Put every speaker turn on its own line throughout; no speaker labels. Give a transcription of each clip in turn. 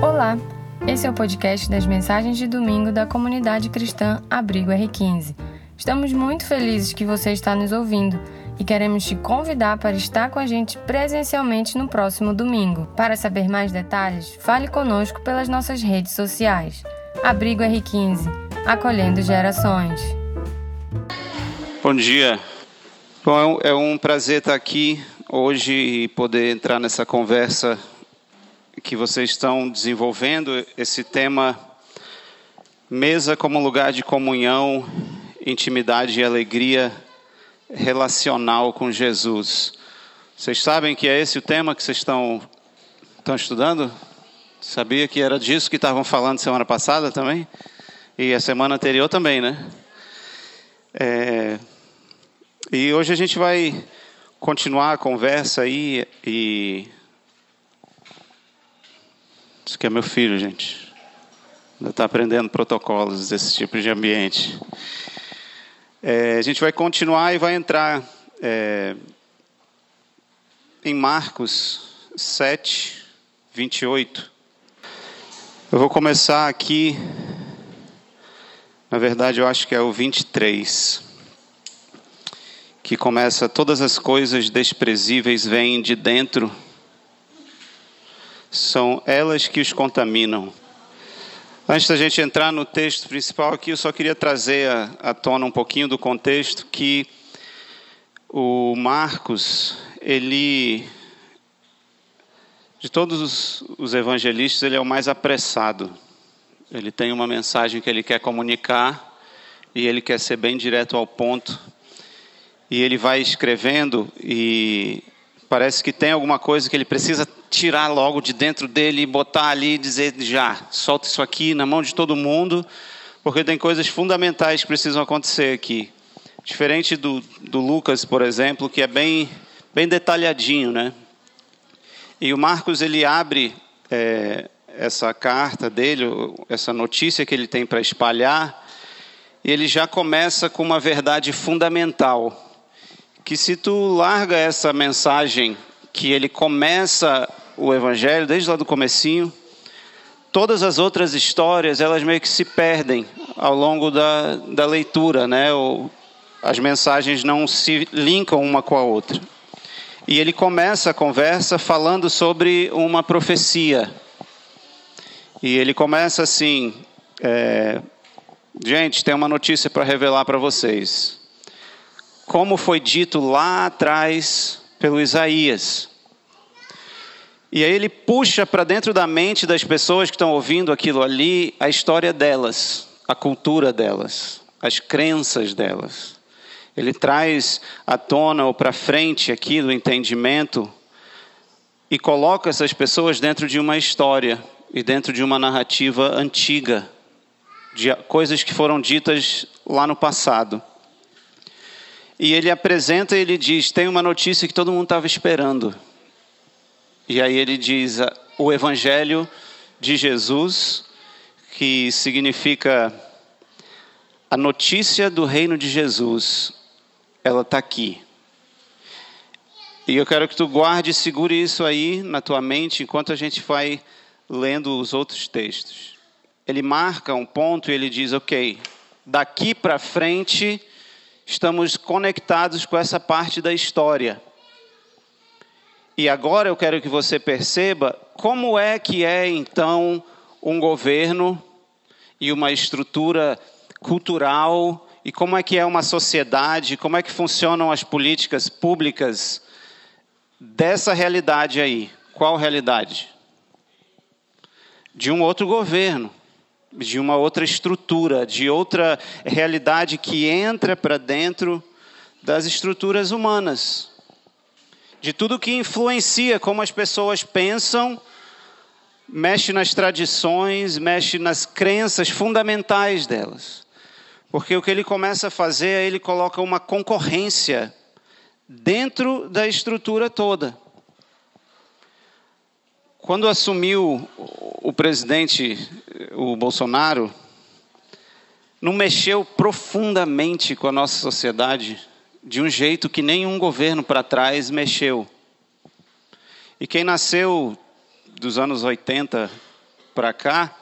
Olá, esse é o podcast das mensagens de domingo da comunidade cristã Abrigo R15. Estamos muito felizes que você está nos ouvindo e queremos te convidar para estar com a gente presencialmente no próximo domingo. Para saber mais detalhes, fale conosco pelas nossas redes sociais. Abrigo R15, acolhendo gerações.
Bom dia. Bom, é um prazer estar aqui hoje e poder entrar nessa conversa que vocês estão desenvolvendo, esse tema mesa como lugar de comunhão, intimidade e alegria relacional com Jesus. Vocês sabem que é esse o tema que vocês estão, estão estudando? Sabia que era disso que estavam falando semana passada também? E a semana anterior também, né? É, e hoje a gente vai continuar a conversa aí e. Isso que é meu filho, gente. Ainda está aprendendo protocolos desse tipo de ambiente. É, a gente vai continuar e vai entrar é, em Marcos 7, 28. Eu vou começar aqui. Na verdade, eu acho que é o 23 que começa: Todas as coisas desprezíveis vêm de dentro, são elas que os contaminam. Antes da gente entrar no texto principal aqui, eu só queria trazer à tona um pouquinho do contexto que o Marcos, ele, de todos os, os evangelistas, ele é o mais apressado. Ele tem uma mensagem que ele quer comunicar e ele quer ser bem direto ao ponto e ele vai escrevendo e parece que tem alguma coisa que ele precisa tirar logo de dentro dele e botar ali e dizer já, solta isso aqui na mão de todo mundo, porque tem coisas fundamentais que precisam acontecer aqui. Diferente do, do Lucas, por exemplo, que é bem, bem detalhadinho, né? E o Marcos, ele abre é, essa carta dele, essa notícia que ele tem para espalhar, e ele já começa com uma verdade fundamental, que se tu larga essa mensagem que ele começa o evangelho desde lá do comecinho, todas as outras histórias elas meio que se perdem ao longo da, da leitura, né? Ou as mensagens não se linkam uma com a outra. E ele começa a conversa falando sobre uma profecia. E ele começa assim: é, gente, tem uma notícia para revelar para vocês como foi dito lá atrás pelo Isaías. E aí ele puxa para dentro da mente das pessoas que estão ouvindo aquilo ali a história delas, a cultura delas, as crenças delas. Ele traz à tona ou para frente aquilo, o entendimento, e coloca essas pessoas dentro de uma história e dentro de uma narrativa antiga, de coisas que foram ditas lá no passado. E ele apresenta e ele diz: tem uma notícia que todo mundo estava esperando. E aí ele diz: o Evangelho de Jesus, que significa a notícia do reino de Jesus, ela está aqui. E eu quero que tu guarde e segure isso aí na tua mente enquanto a gente vai lendo os outros textos. Ele marca um ponto e ele diz: ok, daqui para frente estamos conectados com essa parte da história. E agora eu quero que você perceba como é que é então um governo e uma estrutura cultural e como é que é uma sociedade, como é que funcionam as políticas públicas dessa realidade aí. Qual realidade? De um outro governo de uma outra estrutura, de outra realidade que entra para dentro das estruturas humanas, de tudo que influencia como as pessoas pensam, mexe nas tradições, mexe nas crenças fundamentais delas. Porque o que ele começa a fazer é ele coloca uma concorrência dentro da estrutura toda. Quando assumiu o presidente, o Bolsonaro, não mexeu profundamente com a nossa sociedade de um jeito que nenhum governo para trás mexeu. E quem nasceu dos anos 80 para cá,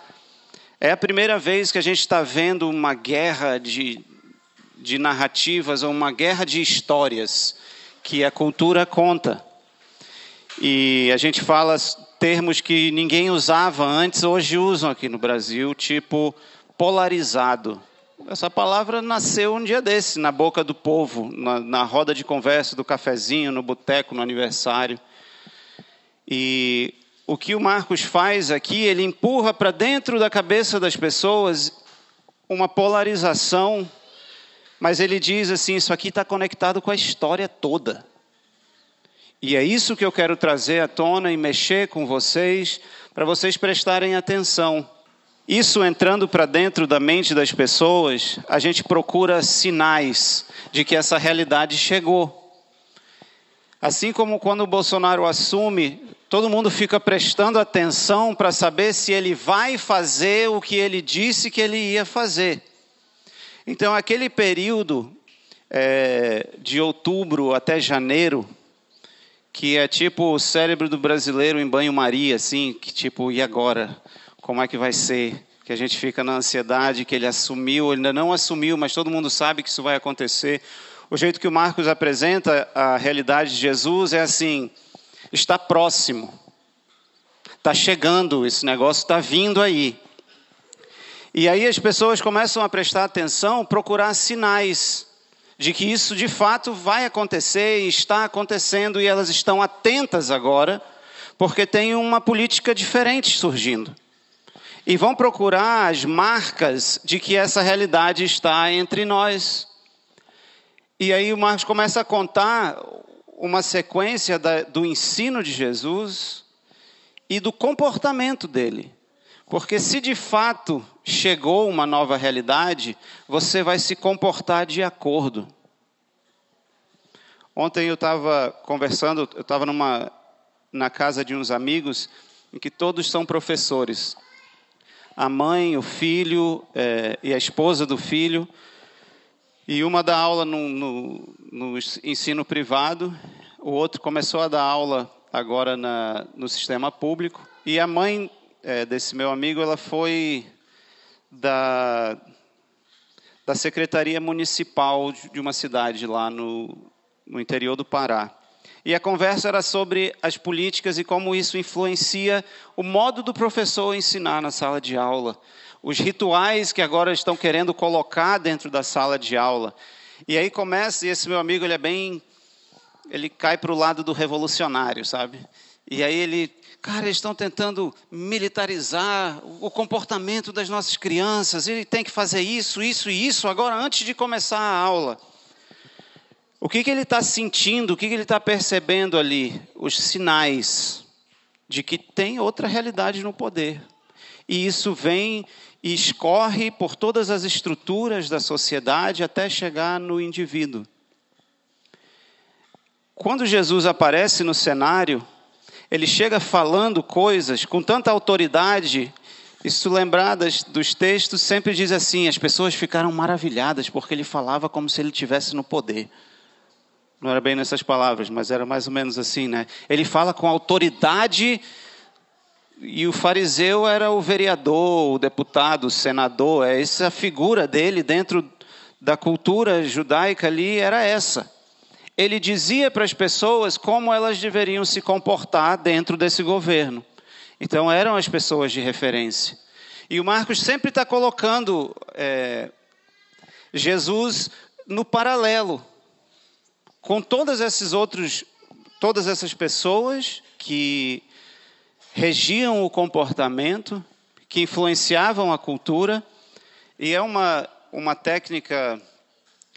é a primeira vez que a gente está vendo uma guerra de, de narrativas ou uma guerra de histórias que a cultura conta. E a gente fala termos que ninguém usava antes, hoje usam aqui no Brasil, tipo polarizado. Essa palavra nasceu um dia desse, na boca do povo, na, na roda de conversa do cafezinho, no boteco, no aniversário. E o que o Marcos faz aqui, ele empurra para dentro da cabeça das pessoas uma polarização, mas ele diz assim: isso aqui está conectado com a história toda. E é isso que eu quero trazer à tona e mexer com vocês, para vocês prestarem atenção. Isso entrando para dentro da mente das pessoas, a gente procura sinais de que essa realidade chegou. Assim como quando o Bolsonaro assume, todo mundo fica prestando atenção para saber se ele vai fazer o que ele disse que ele ia fazer. Então, aquele período é, de outubro até janeiro, que é tipo o cérebro do brasileiro em banho-maria, assim, que tipo, e agora? Como é que vai ser, que a gente fica na ansiedade, que ele assumiu, ele ainda não assumiu, mas todo mundo sabe que isso vai acontecer. O jeito que o Marcos apresenta a realidade de Jesus é assim: está próximo, está chegando, esse negócio está vindo aí. E aí as pessoas começam a prestar atenção, procurar sinais de que isso de fato vai acontecer e está acontecendo, e elas estão atentas agora, porque tem uma política diferente surgindo e vão procurar as marcas de que essa realidade está entre nós. E aí o Marcos começa a contar uma sequência da, do ensino de Jesus e do comportamento dele. Porque se de fato chegou uma nova realidade, você vai se comportar de acordo. Ontem eu estava conversando, eu estava numa na casa de uns amigos em que todos são professores a mãe, o filho é, e a esposa do filho. E uma dá aula no, no, no, ensino privado, o outro começou a dar aula agora na, no sistema público. E a mãe é, desse meu amigo, ela foi da, da secretaria municipal de uma cidade lá no, no interior do Pará. E a conversa era sobre as políticas e como isso influencia o modo do professor ensinar na sala de aula, os rituais que agora estão querendo colocar dentro da sala de aula. E aí começa, e esse meu amigo, ele é bem. Ele cai para o lado do revolucionário, sabe? E aí ele, cara, eles estão tentando militarizar o comportamento das nossas crianças, ele tem que fazer isso, isso e isso agora antes de começar a aula. O que, que ele está sentindo, o que, que ele está percebendo ali? Os sinais de que tem outra realidade no poder. E isso vem e escorre por todas as estruturas da sociedade até chegar no indivíduo. Quando Jesus aparece no cenário, ele chega falando coisas com tanta autoridade. Tu lembrar dos textos, sempre diz assim: as pessoas ficaram maravilhadas porque ele falava como se ele tivesse no poder. Não era bem nessas palavras, mas era mais ou menos assim, né? Ele fala com autoridade e o fariseu era o vereador, o deputado, o senador. É essa figura dele dentro da cultura judaica ali era essa. Ele dizia para as pessoas como elas deveriam se comportar dentro desse governo. Então eram as pessoas de referência. E o Marcos sempre está colocando é, Jesus no paralelo com todas esses outros, todas essas pessoas que regiam o comportamento, que influenciavam a cultura, e é uma, uma técnica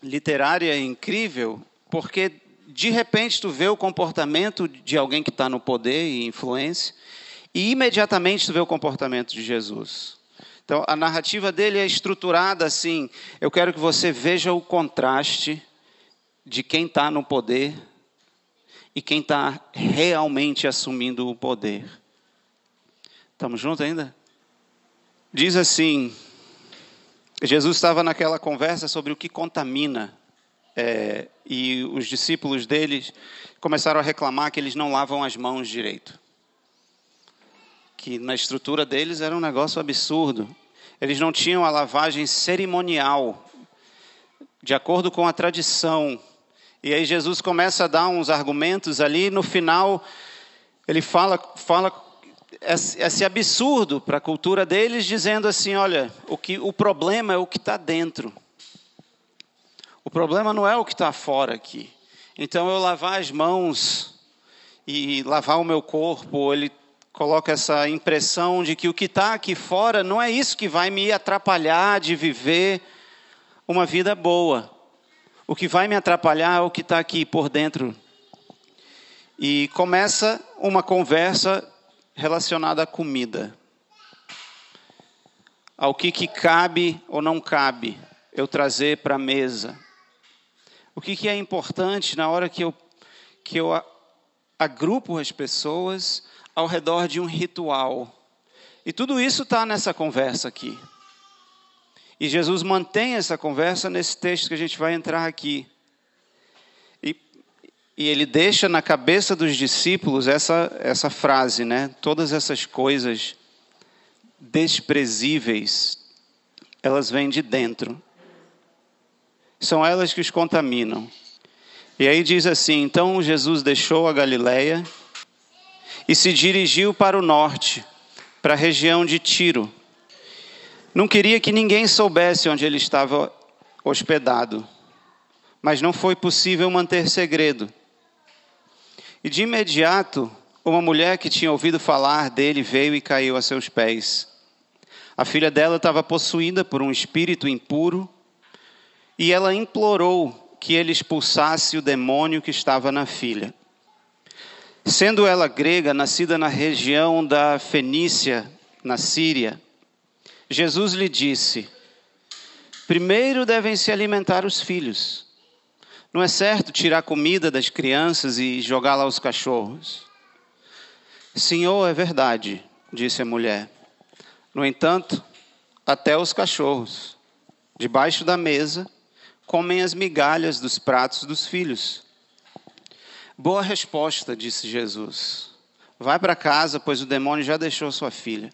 literária incrível, porque de repente tu vê o comportamento de alguém que está no poder e influência, e imediatamente tu vê o comportamento de Jesus. Então a narrativa dele é estruturada assim. Eu quero que você veja o contraste de quem está no poder e quem está realmente assumindo o poder. Estamos juntos ainda? Diz assim: Jesus estava naquela conversa sobre o que contamina, é, e os discípulos deles começaram a reclamar que eles não lavam as mãos direito. que na estrutura deles era um negócio absurdo. Eles não tinham a lavagem cerimonial, de acordo com a tradição. E aí Jesus começa a dar uns argumentos ali, no final ele fala, fala esse absurdo para a cultura deles, dizendo assim: olha, o, que, o problema é o que está dentro. O problema não é o que está fora aqui. Então eu lavar as mãos e lavar o meu corpo, ele coloca essa impressão de que o que está aqui fora não é isso que vai me atrapalhar de viver uma vida boa. O que vai me atrapalhar é o que está aqui por dentro. E começa uma conversa relacionada à comida. Ao que, que cabe ou não cabe eu trazer para a mesa. O que, que é importante na hora que eu, que eu agrupo as pessoas ao redor de um ritual. E tudo isso está nessa conversa aqui. E Jesus mantém essa conversa nesse texto que a gente vai entrar aqui. E, e ele deixa na cabeça dos discípulos essa, essa frase, né? Todas essas coisas desprezíveis, elas vêm de dentro. São elas que os contaminam. E aí diz assim: Então Jesus deixou a Galileia e se dirigiu para o norte, para a região de Tiro. Não queria que ninguém soubesse onde ele estava hospedado, mas não foi possível manter segredo. E de imediato, uma mulher que tinha ouvido falar dele veio e caiu a seus pés. A filha dela estava possuída por um espírito impuro e ela implorou que ele expulsasse o demônio que estava na filha. Sendo ela grega, nascida na região da Fenícia, na Síria, Jesus lhe disse: Primeiro devem se alimentar os filhos. Não é certo tirar comida das crianças e jogá-la aos cachorros. Senhor, é verdade, disse a mulher. No entanto, até os cachorros, debaixo da mesa, comem as migalhas dos pratos dos filhos. Boa resposta, disse Jesus. Vai para casa, pois o demônio já deixou sua filha.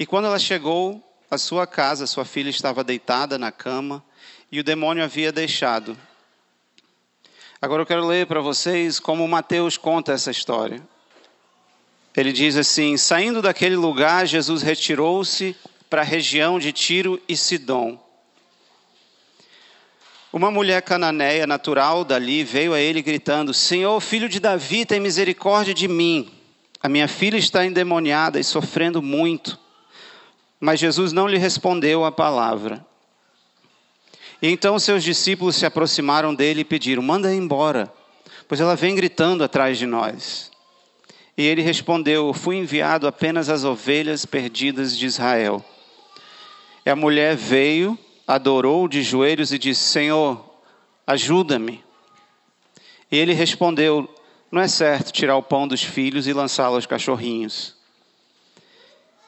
E quando ela chegou à sua casa, sua filha estava deitada na cama e o demônio havia deixado. Agora eu quero ler para vocês como Mateus conta essa história. Ele diz assim: Saindo daquele lugar, Jesus retirou-se para a região de Tiro e Sidom. Uma mulher cananeia natural dali veio a ele gritando: Senhor, filho de Davi, tem misericórdia de mim. A minha filha está endemoniada e sofrendo muito. Mas Jesus não lhe respondeu a palavra. E então seus discípulos se aproximaram dele e pediram: Manda embora, pois ela vem gritando atrás de nós. E ele respondeu: Fui enviado apenas às ovelhas perdidas de Israel. E a mulher veio adorou de joelhos e disse: Senhor, ajuda-me. E ele respondeu: Não é certo tirar o pão dos filhos e lançá-lo aos cachorrinhos.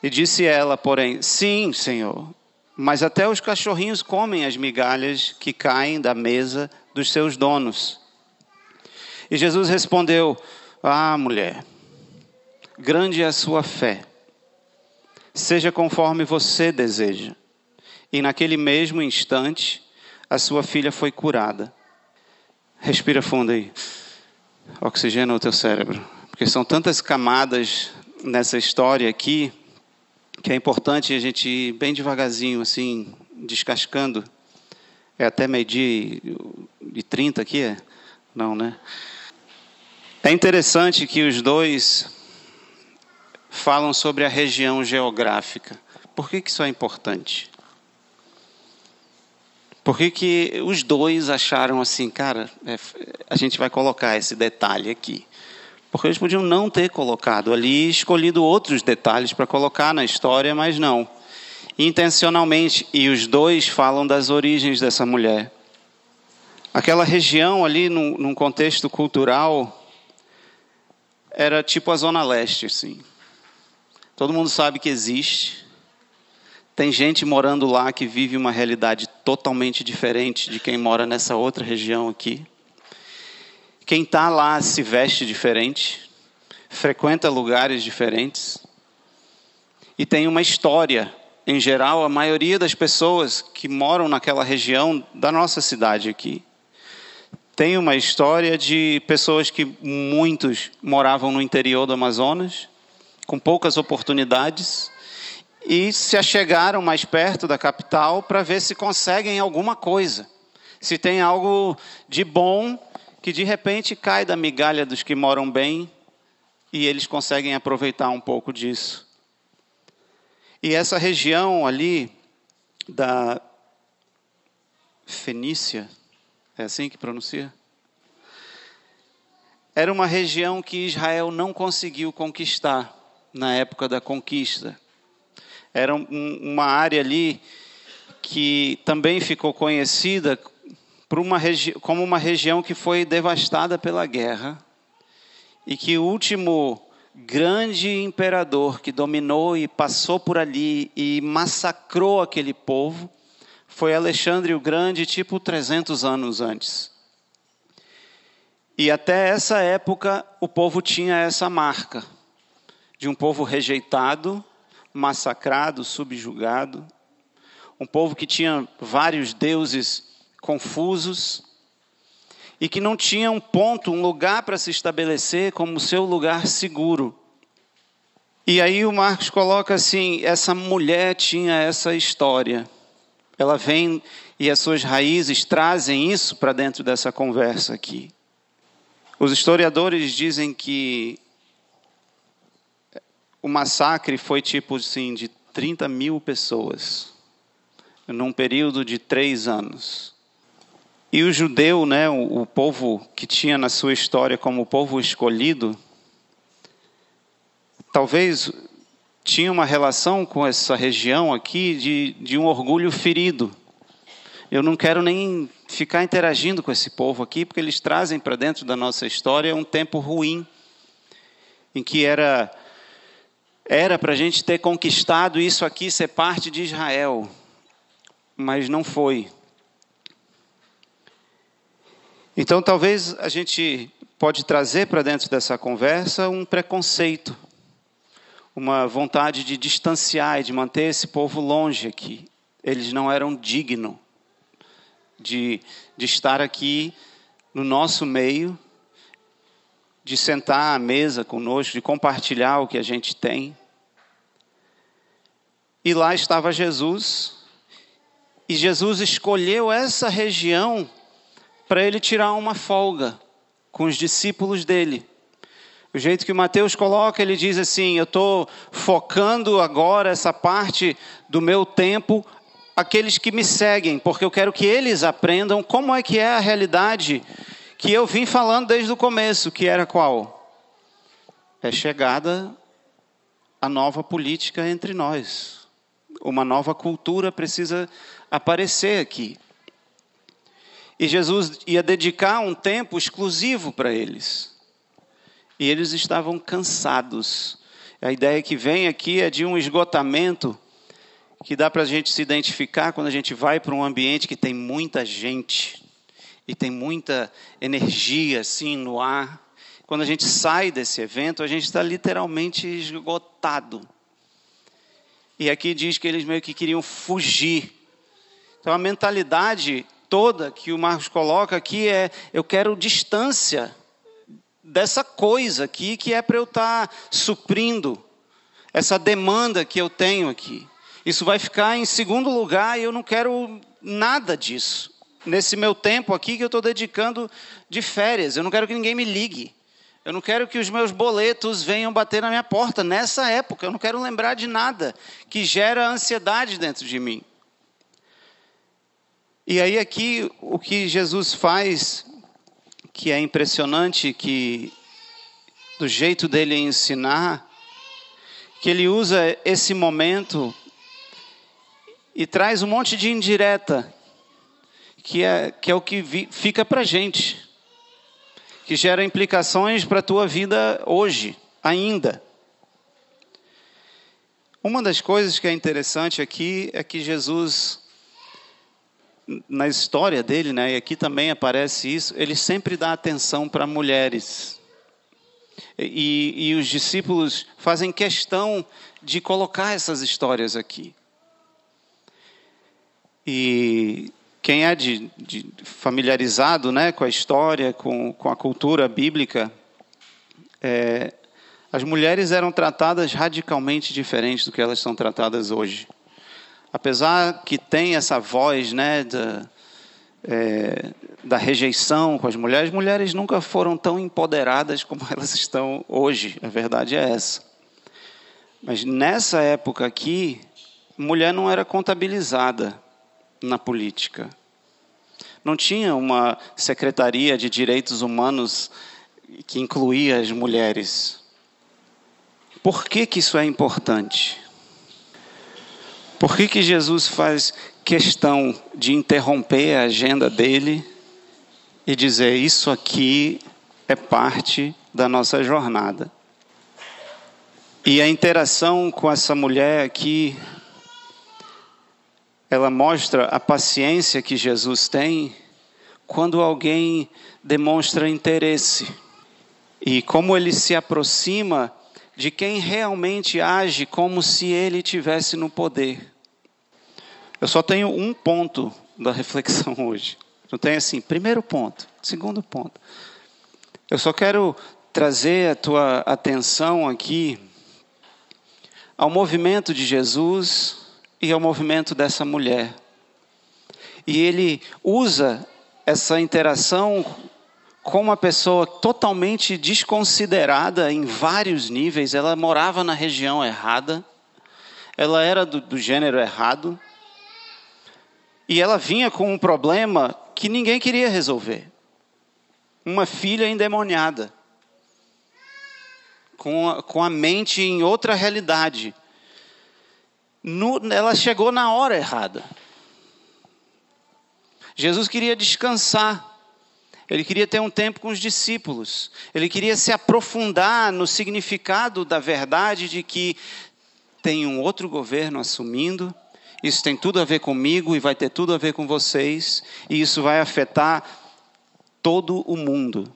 E disse ela, porém: Sim, Senhor, mas até os cachorrinhos comem as migalhas que caem da mesa dos seus donos. E Jesus respondeu: Ah, mulher, grande é a sua fé. Seja conforme você deseja. E naquele mesmo instante, a sua filha foi curada. Respira fundo aí. Oxigena o teu cérebro. Porque são tantas camadas nessa história aqui que é importante a gente ir bem devagarzinho, assim, descascando. É até meio-dia e 30 aqui? É? Não, né? É interessante que os dois falam sobre a região geográfica. Por que, que isso é importante? Por que, que os dois acharam assim, cara, é, a gente vai colocar esse detalhe aqui? Porque eles podiam não ter colocado ali, escolhido outros detalhes para colocar na história, mas não. Intencionalmente, e os dois falam das origens dessa mulher. Aquela região ali, num, num contexto cultural, era tipo a Zona Leste, assim. Todo mundo sabe que existe, tem gente morando lá que vive uma realidade totalmente diferente de quem mora nessa outra região aqui. Quem está lá se veste diferente, frequenta lugares diferentes, e tem uma história. Em geral, a maioria das pessoas que moram naquela região da nossa cidade aqui tem uma história de pessoas que muitos moravam no interior do Amazonas, com poucas oportunidades, e se achegaram mais perto da capital para ver se conseguem alguma coisa, se tem algo de bom que de repente cai da migalha dos que moram bem e eles conseguem aproveitar um pouco disso. E essa região ali da Fenícia, é assim que pronuncia? Era uma região que Israel não conseguiu conquistar na época da conquista. Era um, uma área ali que também ficou conhecida uma como uma região que foi devastada pela guerra e que o último grande imperador que dominou e passou por ali e massacrou aquele povo foi Alexandre o Grande, tipo 300 anos antes. E até essa época o povo tinha essa marca de um povo rejeitado, massacrado, subjugado, um povo que tinha vários deuses confusos e que não tinha um ponto, um lugar para se estabelecer como seu lugar seguro. E aí o Marcos coloca assim: essa mulher tinha essa história. Ela vem e as suas raízes trazem isso para dentro dessa conversa aqui. Os historiadores dizem que o massacre foi tipo assim de 30 mil pessoas num período de três anos. E o judeu, né, o, o povo que tinha na sua história como povo escolhido, talvez tinha uma relação com essa região aqui de, de um orgulho ferido. Eu não quero nem ficar interagindo com esse povo aqui, porque eles trazem para dentro da nossa história um tempo ruim, em que era era para a gente ter conquistado isso aqui, ser parte de Israel, mas não foi. Então, talvez a gente pode trazer para dentro dessa conversa um preconceito, uma vontade de distanciar e de manter esse povo longe aqui. Eles não eram dignos de, de estar aqui no nosso meio, de sentar à mesa conosco, de compartilhar o que a gente tem. E lá estava Jesus, e Jesus escolheu essa região para ele tirar uma folga com os discípulos dele. O jeito que Mateus coloca, ele diz assim: Eu estou focando agora essa parte do meu tempo aqueles que me seguem, porque eu quero que eles aprendam como é que é a realidade que eu vim falando desde o começo, que era qual? É chegada a nova política entre nós. Uma nova cultura precisa aparecer aqui. E Jesus ia dedicar um tempo exclusivo para eles. E eles estavam cansados. A ideia que vem aqui é de um esgotamento que dá para a gente se identificar quando a gente vai para um ambiente que tem muita gente e tem muita energia assim no ar. Quando a gente sai desse evento, a gente está literalmente esgotado. E aqui diz que eles meio que queriam fugir. Então a mentalidade toda que o Marcos coloca aqui é: eu quero distância dessa coisa aqui que é para eu estar tá suprindo essa demanda que eu tenho aqui. Isso vai ficar em segundo lugar e eu não quero nada disso. Nesse meu tempo aqui que eu estou dedicando de férias, eu não quero que ninguém me ligue. Eu não quero que os meus boletos venham bater na minha porta nessa época. Eu não quero lembrar de nada que gera ansiedade dentro de mim. E aí aqui o que Jesus faz, que é impressionante, que do jeito dele ensinar, que ele usa esse momento e traz um monte de indireta, que é, que é o que vi, fica para gente, que gera implicações para a tua vida hoje, ainda. Uma das coisas que é interessante aqui é que Jesus na história dele, né, e aqui também aparece isso, ele sempre dá atenção para mulheres. E, e os discípulos fazem questão de colocar essas histórias aqui. E quem é de, de familiarizado né, com a história, com, com a cultura bíblica, é, as mulheres eram tratadas radicalmente diferentes do que elas são tratadas hoje. Apesar que tem essa voz né, da, é, da rejeição com as mulheres, mulheres nunca foram tão empoderadas como elas estão hoje. A verdade é essa. Mas nessa época aqui, mulher não era contabilizada na política. Não tinha uma secretaria de direitos humanos que incluía as mulheres. Por que, que isso é importante? Por que, que Jesus faz questão de interromper a agenda dele e dizer: Isso aqui é parte da nossa jornada? E a interação com essa mulher aqui, ela mostra a paciência que Jesus tem quando alguém demonstra interesse e como ele se aproxima de quem realmente age como se ele tivesse no poder. Eu só tenho um ponto da reflexão hoje. Não tem assim, primeiro ponto, segundo ponto. Eu só quero trazer a tua atenção aqui ao movimento de Jesus e ao movimento dessa mulher. E ele usa essa interação com uma pessoa totalmente desconsiderada em vários níveis. Ela morava na região errada, ela era do, do gênero errado, e ela vinha com um problema que ninguém queria resolver. Uma filha endemoniada com a, com a mente em outra realidade. No, ela chegou na hora errada. Jesus queria descansar. Ele queria ter um tempo com os discípulos. Ele queria se aprofundar no significado da verdade de que tem um outro governo assumindo. Isso tem tudo a ver comigo e vai ter tudo a ver com vocês. E isso vai afetar todo o mundo.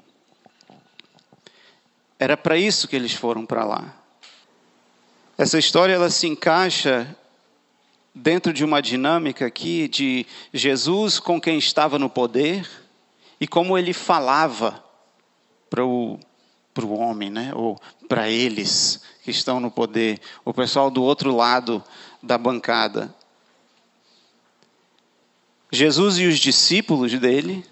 Era para isso que eles foram para lá. Essa história ela se encaixa dentro de uma dinâmica aqui de Jesus com quem estava no poder e como ele falava para o para o homem, né? ou para eles que estão no poder, o pessoal do outro lado da bancada. Jesus e os discípulos dele,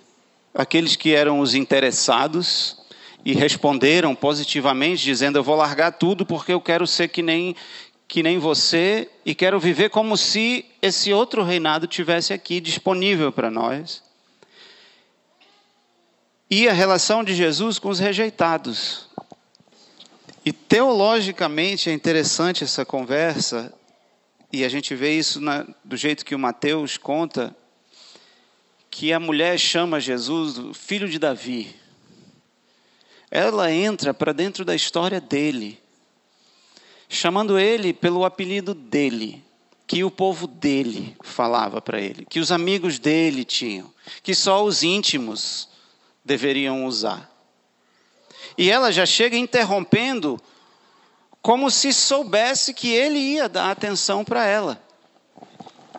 aqueles que eram os interessados, e responderam positivamente, dizendo: Eu vou largar tudo porque eu quero ser que nem, que nem você e quero viver como se esse outro reinado tivesse aqui disponível para nós. E a relação de Jesus com os rejeitados. E teologicamente é interessante essa conversa, e a gente vê isso na, do jeito que o Mateus conta, que a mulher chama Jesus filho de Davi ela entra para dentro da história dele, chamando ele pelo apelido dele, que o povo dele falava para ele, que os amigos dele tinham, que só os íntimos deveriam usar. E ela já chega interrompendo, como se soubesse que ele ia dar atenção para ela.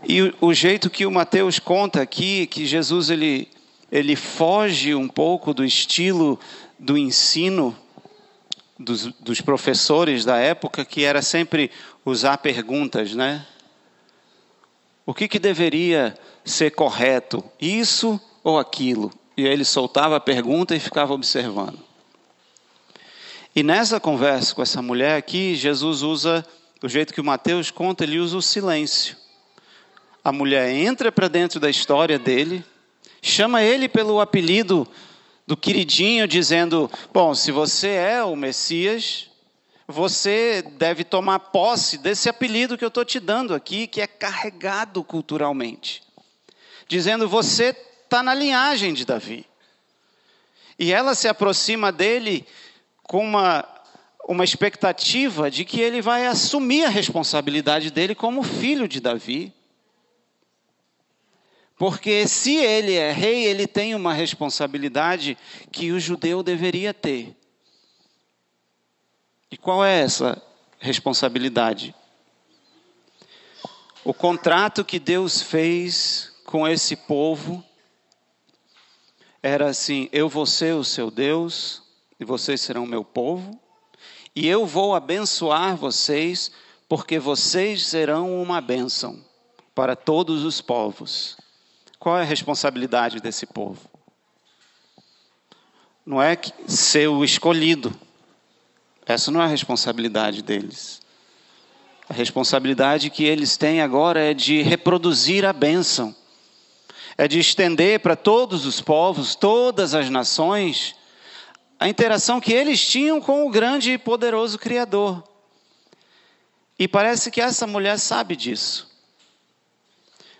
E o, o, jeito que o Mateus conta aqui, que Jesus ele, ele foge um pouco do estilo do ensino dos, dos professores da época, que era sempre usar perguntas, né? O que, que deveria ser correto? Isso ou aquilo? E aí ele soltava a pergunta e ficava observando. E nessa conversa com essa mulher aqui, Jesus usa, do jeito que o Mateus conta, ele usa o silêncio. A mulher entra para dentro da história dele, chama ele pelo apelido do queridinho dizendo: Bom, se você é o Messias, você deve tomar posse desse apelido que eu estou te dando aqui, que é carregado culturalmente. Dizendo: Você está na linhagem de Davi. E ela se aproxima dele com uma, uma expectativa de que ele vai assumir a responsabilidade dele como filho de Davi porque se ele é rei, ele tem uma responsabilidade que o judeu deveria ter. E qual é essa responsabilidade? O contrato que Deus fez com esse povo era assim: eu vou ser o seu Deus, e vocês serão meu povo, e eu vou abençoar vocês, porque vocês serão uma bênção para todos os povos. Qual é a responsabilidade desse povo? Não é ser o escolhido. Essa não é a responsabilidade deles. A responsabilidade que eles têm agora é de reproduzir a bênção, é de estender para todos os povos, todas as nações, a interação que eles tinham com o grande e poderoso Criador. E parece que essa mulher sabe disso.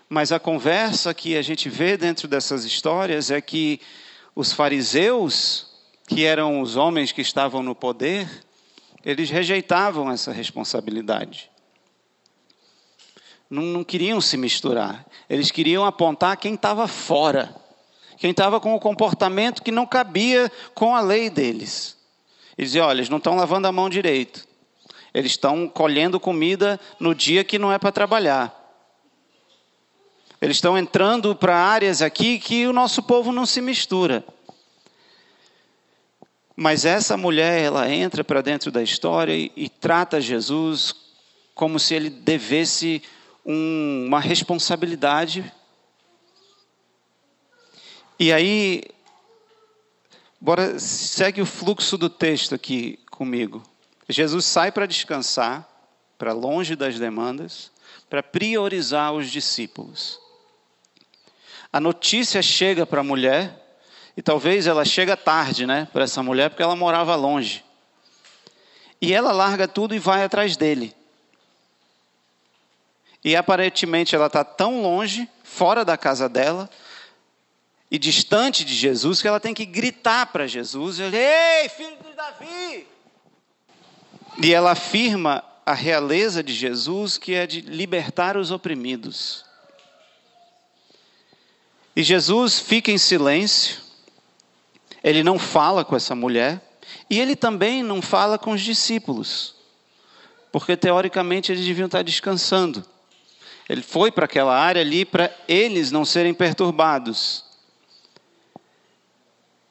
Mas a conversa que a gente vê dentro dessas histórias é que os fariseus, que eram os homens que estavam no poder, eles rejeitavam essa responsabilidade não, não queriam se misturar. Eles queriam apontar quem estava fora, quem estava com o comportamento que não cabia com a lei deles. Eles diziam: olha, eles não estão lavando a mão direito. Eles estão colhendo comida no dia que não é para trabalhar. Eles estão entrando para áreas aqui que o nosso povo não se mistura. Mas essa mulher, ela entra para dentro da história e, e, trata Jesus como se ele devesse um, uma responsabilidade. E aí, bora, segue o fluxo do texto aqui comigo. Jesus sai para descansar, para longe das demandas, para priorizar os discípulos. A notícia chega para a mulher, e talvez ela chega tarde, né, para essa mulher, porque ela morava longe. E ela larga tudo e vai atrás dele. E aparentemente ela está tão longe, fora da casa dela, e distante de Jesus, que ela tem que gritar para Jesus: Ei, filho de Davi! E ela afirma a realeza de Jesus, que é de libertar os oprimidos. E Jesus fica em silêncio, ele não fala com essa mulher, e ele também não fala com os discípulos, porque teoricamente eles deviam estar descansando. Ele foi para aquela área ali para eles não serem perturbados.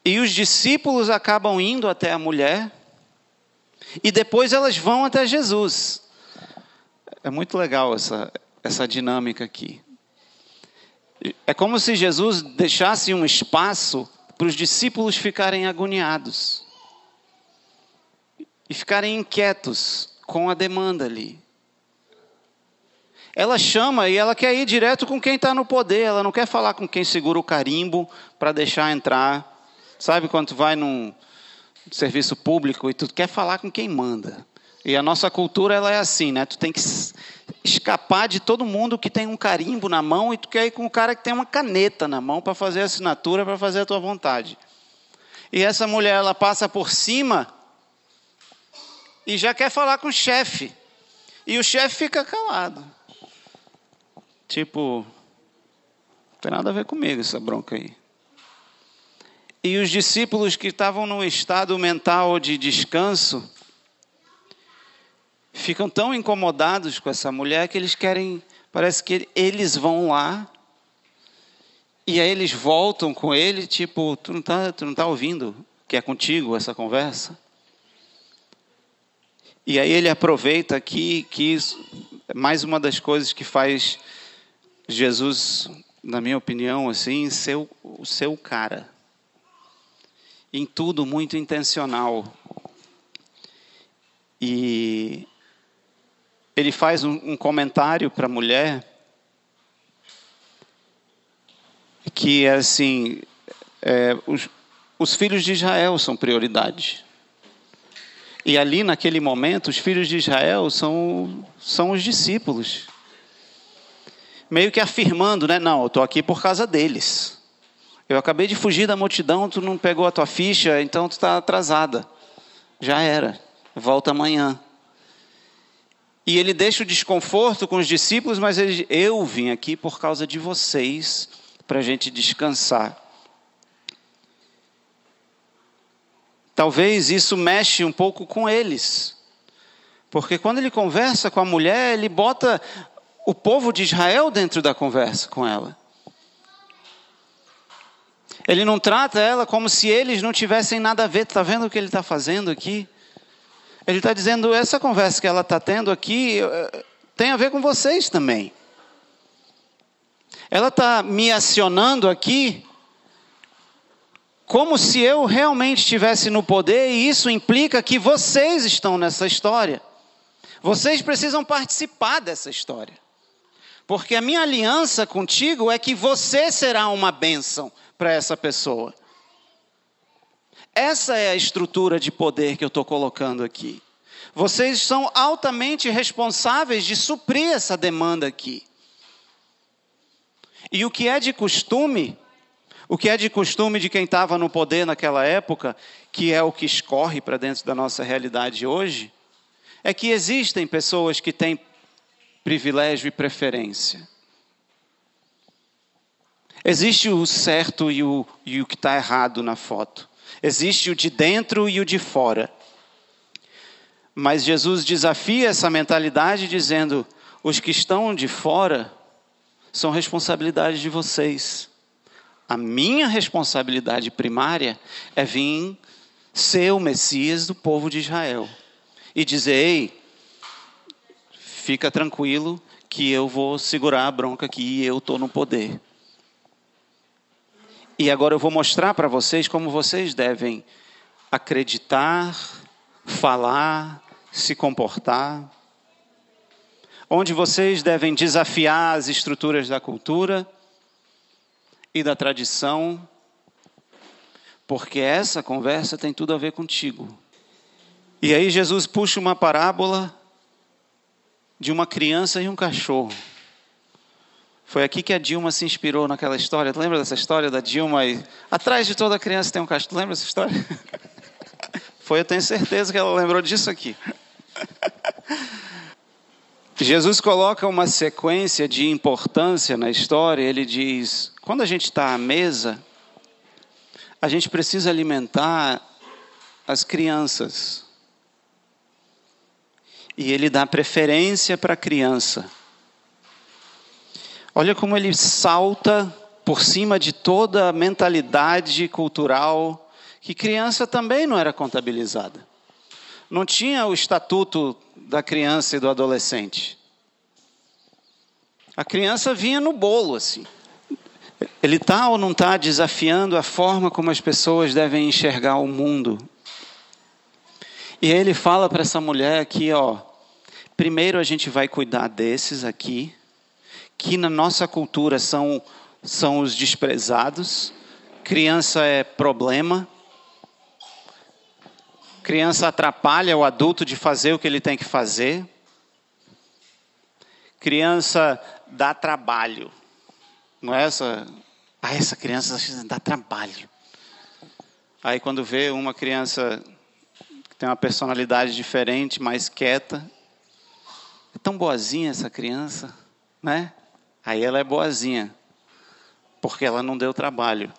E os discípulos acabam indo até a mulher, e depois elas vão até Jesus. É muito legal essa, essa dinâmica aqui. É como se Jesus deixasse um espaço para os discípulos ficarem agoniados e ficarem inquietos com a demanda ali. Ela chama e ela quer ir direto com quem está no poder, ela não quer falar com quem segura o carimbo para deixar entrar. Sabe quando tu vai num serviço público e tu quer falar com quem manda? E a nossa cultura ela é assim, né? Tu tem que escapar de todo mundo que tem um carimbo na mão e tu quer ir com o cara que tem uma caneta na mão para fazer a assinatura, para fazer a tua vontade. E essa mulher ela passa por cima e já quer falar com o chefe. E o chefe fica calado. Tipo, não tem nada a ver comigo essa bronca aí. E os discípulos que estavam num estado mental de descanso ficam tão incomodados com essa mulher que eles querem, parece que eles vão lá e aí eles voltam com ele, tipo, tu não tá, tu não tá ouvindo que é contigo essa conversa? E aí ele aproveita aqui que isso, é mais uma das coisas que faz Jesus, na minha opinião, assim, seu, o seu cara. Em tudo muito intencional. E ele faz um, um comentário para a mulher que é assim: é, os, os filhos de Israel são prioridade. E ali, naquele momento, os filhos de Israel são, são os discípulos meio que afirmando, né? Não, eu estou aqui por causa deles. Eu acabei de fugir da multidão, tu não pegou a tua ficha, então tu está atrasada. Já era. Volta amanhã. E ele deixa o desconforto com os discípulos, mas ele, eu vim aqui por causa de vocês, para a gente descansar. Talvez isso mexe um pouco com eles. Porque quando ele conversa com a mulher, ele bota o povo de Israel dentro da conversa com ela. Ele não trata ela como se eles não tivessem nada a ver. Está vendo o que ele está fazendo aqui? Ele está dizendo: essa conversa que ela está tendo aqui eh, tem a ver com vocês também. Ela está me acionando aqui como se eu realmente estivesse no poder, e isso implica que vocês estão nessa história. Vocês precisam participar dessa história. Porque a minha aliança contigo é que você será uma bênção para essa pessoa. Essa é a estrutura de poder que eu estou colocando aqui. Vocês são altamente responsáveis de suprir essa demanda aqui. E o que é de costume, o que é de costume de quem estava no poder naquela época, que é o que escorre para dentro da nossa realidade hoje, é que existem pessoas que têm privilégio e preferência. Existe o certo e o, e o que está errado na foto. Existe o de dentro e o de fora. Mas Jesus desafia essa mentalidade dizendo: os que estão de fora são responsabilidade de vocês. A minha responsabilidade primária é vir ser o Messias do povo de Israel e dizer: ei, fica tranquilo que eu vou segurar a bronca aqui e eu estou no poder. E agora eu vou mostrar para vocês como vocês devem acreditar, falar, se comportar. Onde vocês devem desafiar as estruturas da cultura e da tradição, porque essa conversa tem tudo a ver contigo. E aí Jesus puxa uma parábola de uma criança e um cachorro. Foi aqui que a Dilma se inspirou naquela história. Tu lembra dessa história da Dilma? E... Atrás de toda criança tem um cachorro. Tu lembra dessa história? Foi, eu tenho certeza que ela lembrou disso aqui. Jesus coloca uma sequência de importância na história. Ele diz: quando a gente está à mesa, a gente precisa alimentar as crianças. E ele dá preferência para a criança. Olha como ele salta por cima de toda a mentalidade cultural que criança também não era contabilizada. Não tinha o estatuto da criança e do adolescente. A criança vinha no bolo assim. Ele está ou não está desafiando a forma como as pessoas devem enxergar o mundo e ele fala para essa mulher aqui, ó, primeiro a gente vai cuidar desses aqui, que na nossa cultura são são os desprezados. Criança é problema. Criança atrapalha o adulto de fazer o que ele tem que fazer. Criança dá trabalho. Não é essa? Ah, essa criança dá trabalho. Aí quando vê uma criança tem uma personalidade diferente, mais quieta. É tão boazinha essa criança, né? Aí ela é boazinha, porque ela não deu trabalho.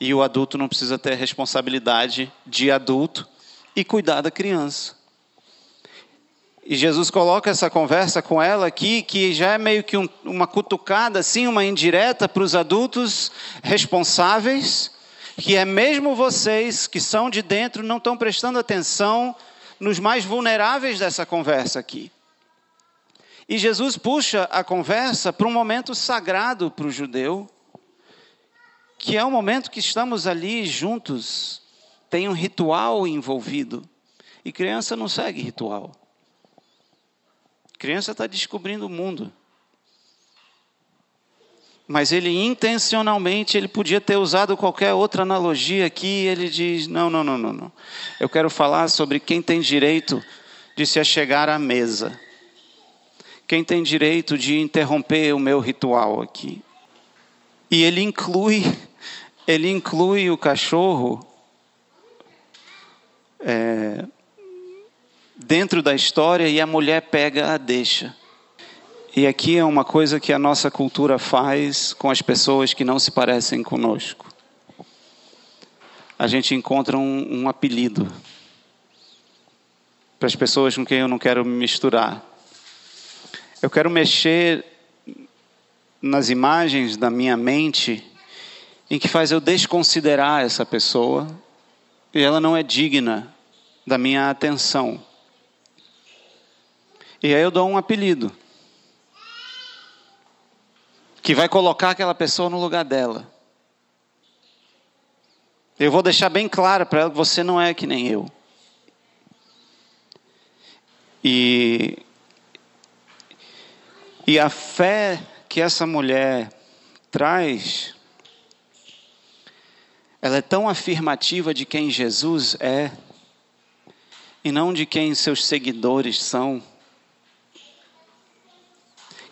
E o adulto não precisa ter responsabilidade de adulto e cuidar da criança. E Jesus coloca essa conversa com ela aqui, que já é meio que um, uma cutucada, assim, uma indireta para os adultos responsáveis que é mesmo vocês que são de dentro não estão prestando atenção nos mais vulneráveis dessa conversa aqui. E Jesus puxa a conversa para um momento sagrado para o judeu, que é o momento que estamos ali juntos, tem um ritual envolvido. E criança não segue ritual. Criança está descobrindo o mundo mas ele intencionalmente ele podia ter usado qualquer outra analogia aqui. Ele diz: não, não, não, não, não. Eu quero falar sobre quem tem direito de se achegar à mesa. Quem tem direito de interromper o meu ritual aqui? E ele inclui, ele inclui o cachorro é, dentro da história e a mulher pega a deixa. E aqui é uma coisa que a nossa cultura faz com as pessoas que não se parecem conosco. A gente encontra um, um apelido. para as pessoas com quem eu não quero me misturar. Eu quero mexer nas imagens da minha mente em que faz eu desconsiderar essa pessoa e ela não é digna da minha atenção. E aí eu dou um apelido que vai colocar aquela pessoa no lugar dela. Eu vou deixar bem claro para ela que você não é que nem eu. E, e a fé que essa mulher traz, ela é tão afirmativa de quem Jesus é, e não de quem seus seguidores são,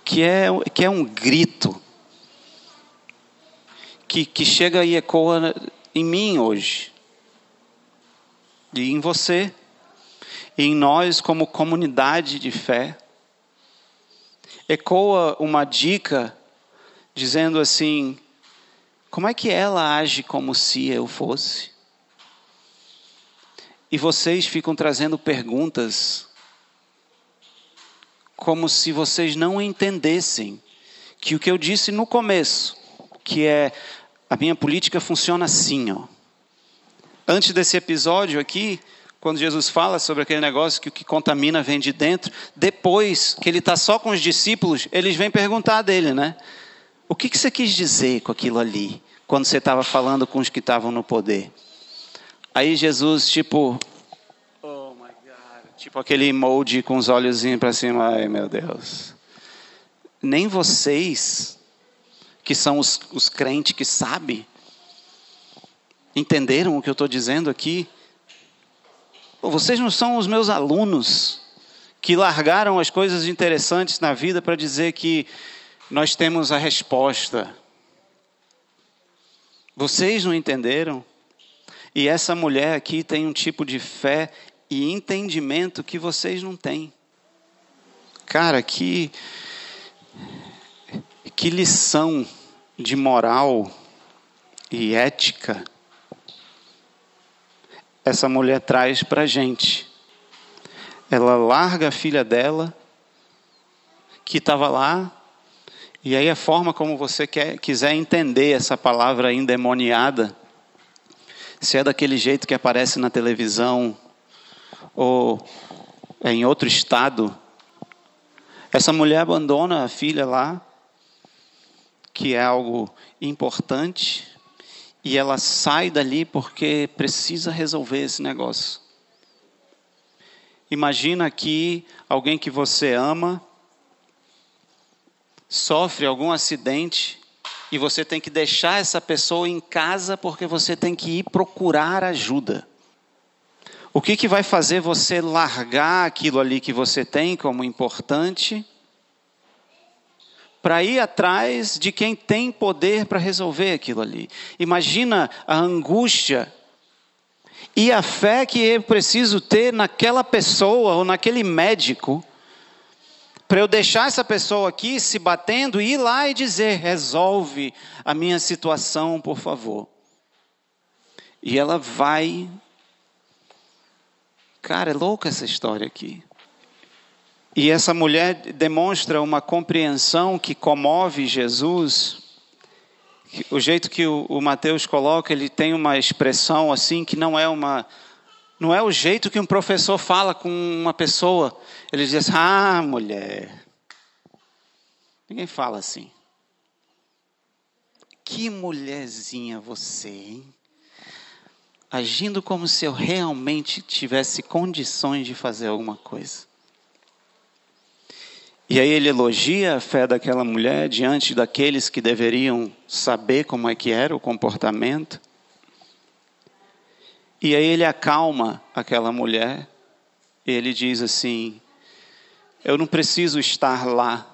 que é, que é um grito que, que chega e ecoa em mim hoje, e em você e em nós como comunidade de fé. Ecoa uma dica dizendo assim: como é que ela age como se eu fosse? E vocês ficam trazendo perguntas como se vocês não entendessem que o que eu disse no começo, que é a minha política funciona assim, ó. Antes desse episódio aqui, quando Jesus fala sobre aquele negócio que o que contamina vem de dentro, depois que ele está só com os discípulos, eles vêm perguntar dele, né? O que, que você quis dizer com aquilo ali, quando você estava falando com os que estavam no poder? Aí Jesus, tipo, oh my God, tipo aquele emoji com os olhozinhos para cima, ai meu Deus. Nem vocês, que são os, os crentes que sabem, entenderam o que eu estou dizendo aqui? Vocês não são os meus alunos que largaram as coisas interessantes na vida para dizer que nós temos a resposta. Vocês não entenderam? E essa mulher aqui tem um tipo de fé e entendimento que vocês não têm. Cara, que que lição de moral e ética essa mulher traz para a gente. Ela larga a filha dela, que estava lá, e aí a forma como você quer, quiser entender essa palavra endemoniada, se é daquele jeito que aparece na televisão, ou é em outro estado, essa mulher abandona a filha lá, que é algo importante, e ela sai dali porque precisa resolver esse negócio. Imagina que alguém que você ama sofre algum acidente e você tem que deixar essa pessoa em casa porque você tem que ir procurar ajuda. O que, que vai fazer você largar aquilo ali que você tem como importante para ir atrás de quem tem poder para resolver aquilo ali. Imagina a angústia e a fé que eu preciso ter naquela pessoa ou naquele médico para eu deixar essa pessoa aqui se batendo e ir lá e dizer: resolve a minha situação, por favor. E ela vai. Cara, é louca essa história aqui. E essa mulher demonstra uma compreensão que comove Jesus. O jeito que o, Mateus coloca, ele tem uma expressão assim que não é uma não é o jeito que um professor fala com uma pessoa. Ele diz assim: "Ah, mulher". Ninguém fala assim. Que mulherzinha você, hein? Agindo como se eu realmente tivesse condições de fazer alguma coisa. E aí ele elogia a fé daquela mulher diante daqueles que deveriam saber como é que era o comportamento. E aí ele acalma aquela mulher. E ele diz assim: Eu não preciso estar lá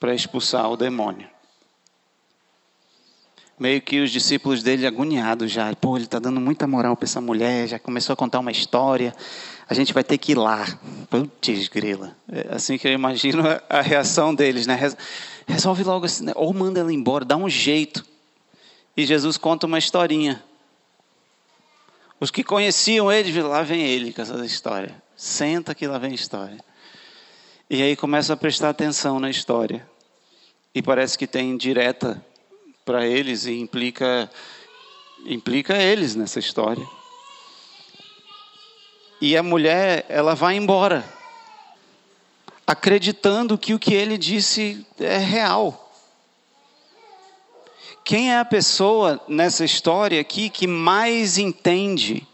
para expulsar o demônio. Meio que os discípulos dele agoniados já. Pô, ele está dando muita moral para essa mulher, já começou a contar uma história a gente vai ter que ir lá. Putz, grila. É assim que eu imagino a reação deles, né? Resolve logo assim, né? ou manda ela embora, dá um jeito. E Jesus conta uma historinha. Os que conheciam ele, lá vem ele com essa história. Senta que lá vem a história. E aí começa a prestar atenção na história. E parece que tem direta para eles e implica implica eles nessa história. E a mulher, ela vai embora, acreditando que o que ele disse é real. Quem é a pessoa nessa história aqui que mais entende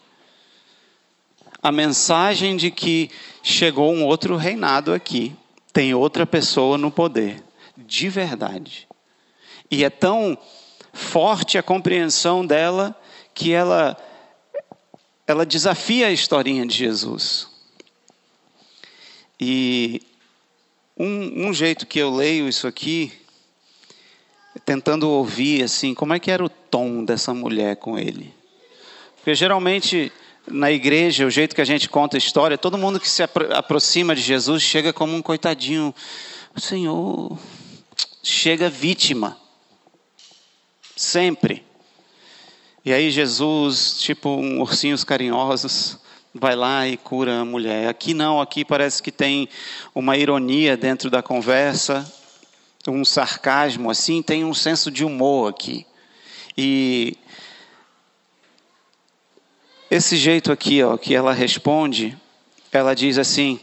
a mensagem de que chegou um outro reinado aqui, tem outra pessoa no poder, de verdade. E é tão forte a compreensão dela que ela ela desafia a historinha de Jesus. E um, um jeito que eu leio isso aqui tentando ouvir assim, como é que era o tom dessa mulher com ele. Porque geralmente na igreja, o jeito que a gente conta a história, todo mundo que se aproxima de Jesus chega como um coitadinho. O Senhor chega vítima. Sempre. E aí Jesus, tipo um ursinhos carinhosos, vai lá e cura a mulher. Aqui não, aqui parece que tem uma ironia dentro da conversa, um sarcasmo assim, tem um senso de humor aqui. E esse jeito aqui, ó, que ela responde, ela diz assim: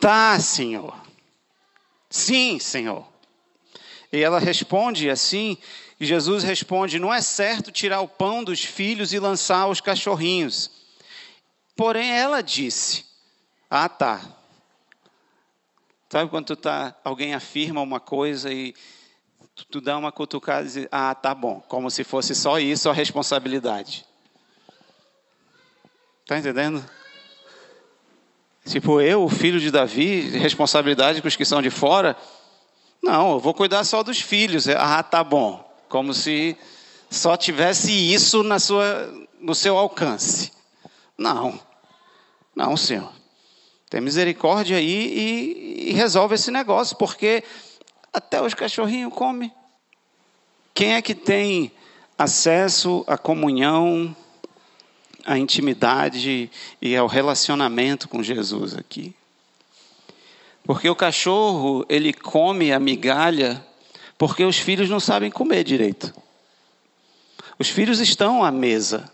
"Tá, Senhor. Sim, Senhor." E ela responde assim, e Jesus responde: "Não é certo tirar o pão dos filhos e lançar aos cachorrinhos." Porém ela disse: "Ah, tá. Sabe quando tu tá, alguém afirma uma coisa e tu, tu dá uma cutucada e diz, ah, tá bom, como se fosse só isso a responsabilidade. Tá entendendo? Tipo, eu, o filho de Davi, responsabilidade com os que são de fora? Não, eu vou cuidar só dos filhos. Ah, tá bom. Como se só tivesse isso na sua, no seu alcance. Não. Não, Senhor. Tem misericórdia aí e, e resolve esse negócio, porque até os cachorrinhos comem. Quem é que tem acesso à comunhão, à intimidade e ao relacionamento com Jesus aqui? Porque o cachorro, ele come a migalha porque os filhos não sabem comer direito. Os filhos estão à mesa.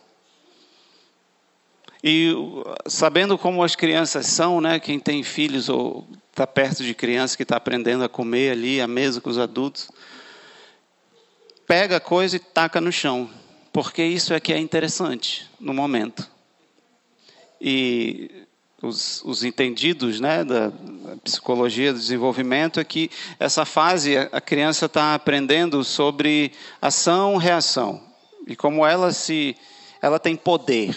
E sabendo como as crianças são, né, quem tem filhos ou está perto de criança que está aprendendo a comer ali à mesa com os adultos, pega a coisa e taca no chão, porque isso é que é interessante no momento. E os, os entendidos né, da, psicologia do desenvolvimento é que essa fase a criança está aprendendo sobre ação, reação e como ela se ela tem poder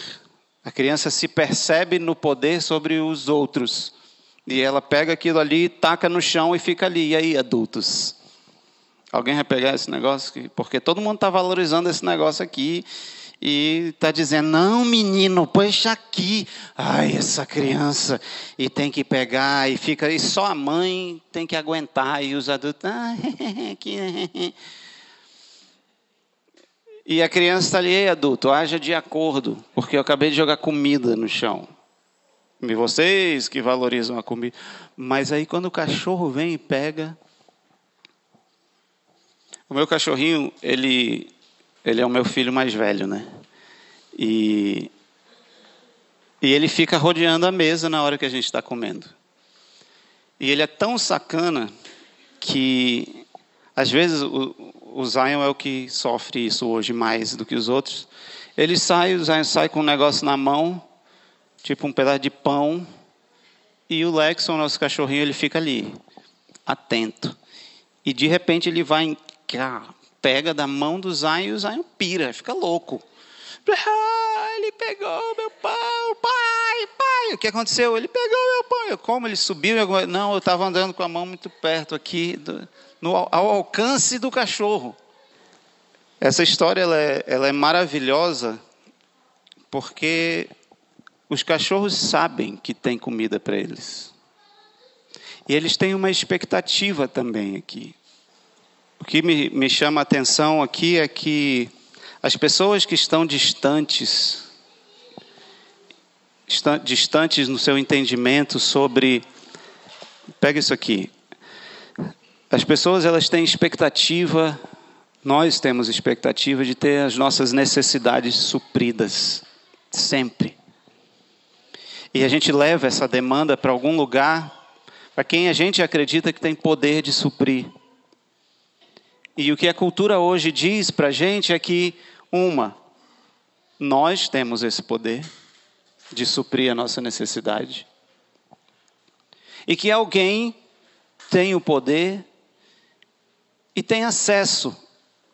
a criança se percebe no poder sobre os outros. E ela pega aquilo ali, taca no chão e fica ali. E aí, adultos? Alguém vai pegar esse negócio? Porque todo mundo está valorizando esse negócio aqui e está dizendo: não, menino, puxa aqui. Ai, essa criança. E tem que pegar e fica. E só a mãe tem que aguentar. E os adultos. Ah, que. E a criança está ali, ei adulto, haja de acordo, porque eu acabei de jogar comida no chão. E vocês que valorizam a comida. Mas aí quando o cachorro vem e pega. O meu cachorrinho, ele, ele é o meu filho mais velho, né? E, e ele fica rodeando a mesa na hora que a gente está comendo. E ele é tão sacana que às vezes o, o Zion é o que sofre isso hoje mais do que os outros. Ele sai, o Zion sai com um negócio na mão, tipo um pedaço de pão, e o Lexon, nosso cachorrinho, ele fica ali, atento. E de repente ele vai, pega da mão do Zion e o Zion pira, fica louco. Ah, ele pegou meu pão, pai, pai. O que aconteceu? Ele pegou meu pão. como ele subiu? Não, eu estava andando com a mão muito perto aqui. Do no, ao alcance do cachorro. Essa história ela é, ela é maravilhosa porque os cachorros sabem que tem comida para eles. E eles têm uma expectativa também aqui. O que me, me chama a atenção aqui é que as pessoas que estão distantes distantes no seu entendimento sobre. Pega isso aqui. As pessoas elas têm expectativa, nós temos expectativa de ter as nossas necessidades supridas sempre. E a gente leva essa demanda para algum lugar para quem a gente acredita que tem poder de suprir. E o que a cultura hoje diz para a gente é que, uma, nós temos esse poder de suprir a nossa necessidade. E que alguém tem o poder e tem acesso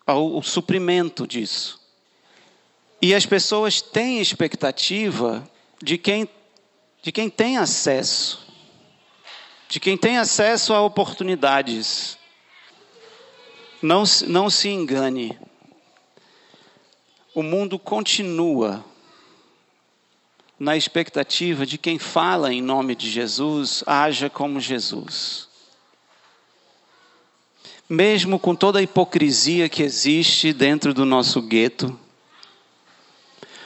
ao, ao suprimento disso. E as pessoas têm expectativa de quem, de quem tem acesso, de quem tem acesso a oportunidades. Não, não se engane, o mundo continua na expectativa de quem fala em nome de Jesus haja como Jesus. Mesmo com toda a hipocrisia que existe dentro do nosso gueto,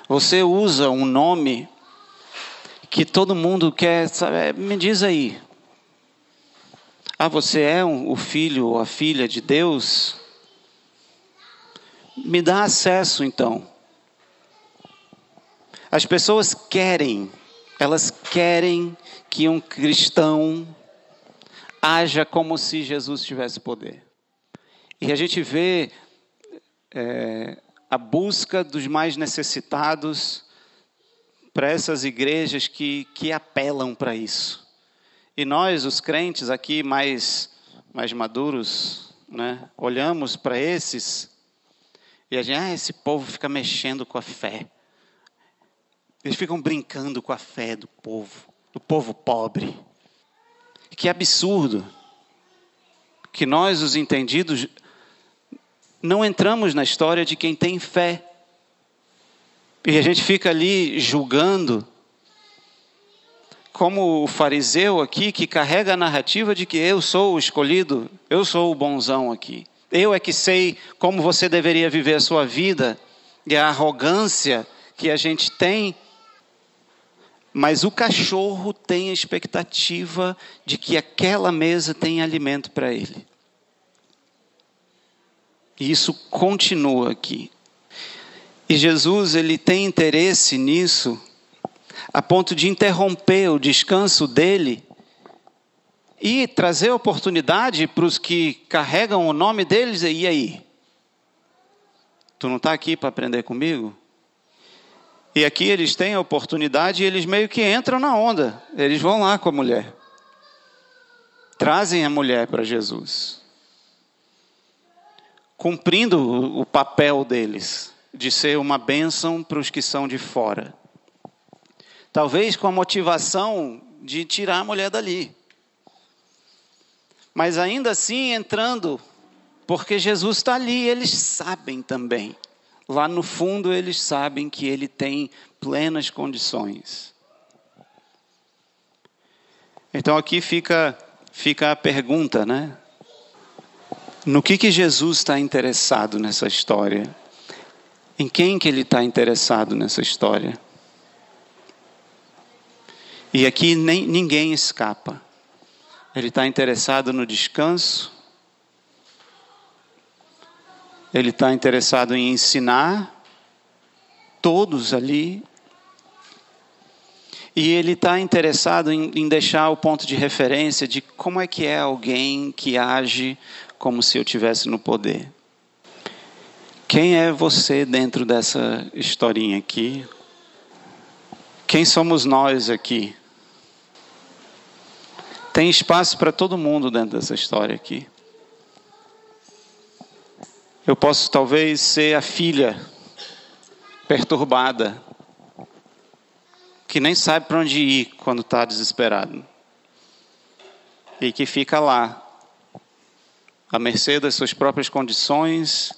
você usa um nome que todo mundo quer saber. Me diz aí. Ah, você é um, o filho ou a filha de Deus? Me dá acesso então. As pessoas querem, elas querem que um cristão haja como se Jesus tivesse poder. E a gente vê é, a busca dos mais necessitados para essas igrejas que, que apelam para isso. E nós, os crentes aqui mais, mais maduros, né, olhamos para esses e a gente, ah, esse povo fica mexendo com a fé. Eles ficam brincando com a fé do povo, do povo pobre. Que absurdo que nós, os entendidos, não entramos na história de quem tem fé. E a gente fica ali julgando, como o fariseu aqui, que carrega a narrativa de que eu sou o escolhido, eu sou o bonzão aqui. Eu é que sei como você deveria viver a sua vida. E a arrogância que a gente tem mas o cachorro tem a expectativa de que aquela mesa tem alimento para ele. E isso continua aqui. E Jesus ele tem interesse nisso a ponto de interromper o descanso dele e trazer oportunidade para os que carregam o nome deles e aí? Tu não está aqui para aprender comigo? E aqui eles têm a oportunidade e eles meio que entram na onda. Eles vão lá com a mulher. Trazem a mulher para Jesus. Cumprindo o papel deles de ser uma bênção para os que são de fora. Talvez com a motivação de tirar a mulher dali. Mas ainda assim entrando, porque Jesus está ali, eles sabem também lá no fundo eles sabem que ele tem plenas condições. Então aqui fica, fica a pergunta, né? No que, que Jesus está interessado nessa história? Em quem que ele está interessado nessa história? E aqui nem, ninguém escapa. Ele está interessado no descanso, ele está interessado em ensinar todos ali. E ele está interessado em, em, deixar o ponto de referência de como é que é alguém que age como se eu tivesse no poder. Quem é você dentro dessa historinha aqui? Quem somos nós aqui? Tem espaço para todo mundo dentro dessa história aqui. Eu posso talvez ser a filha perturbada, que nem sabe para onde ir quando está desesperado, e que fica lá, à mercê das suas próprias condições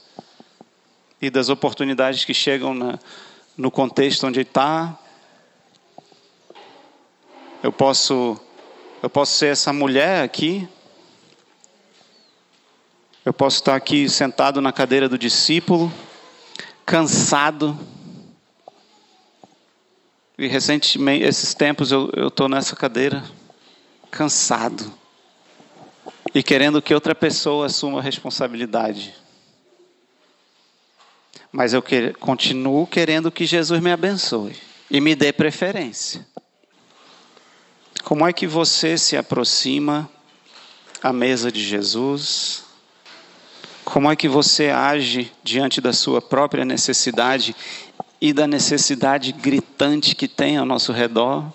e das oportunidades que chegam na, no contexto onde está. Eu posso, eu posso ser essa mulher aqui eu posso estar aqui sentado na cadeira do discípulo, cansado, E recentemente, esses tempos, eu estou nessa cadeira, cansado. E querendo que outra pessoa assuma a responsabilidade. Mas eu que, continuo querendo que Jesus me abençoe e me dê preferência. Como é que você se aproxima à mesa de Jesus? Como é que você age diante da sua própria necessidade e da necessidade gritante que tem ao nosso redor?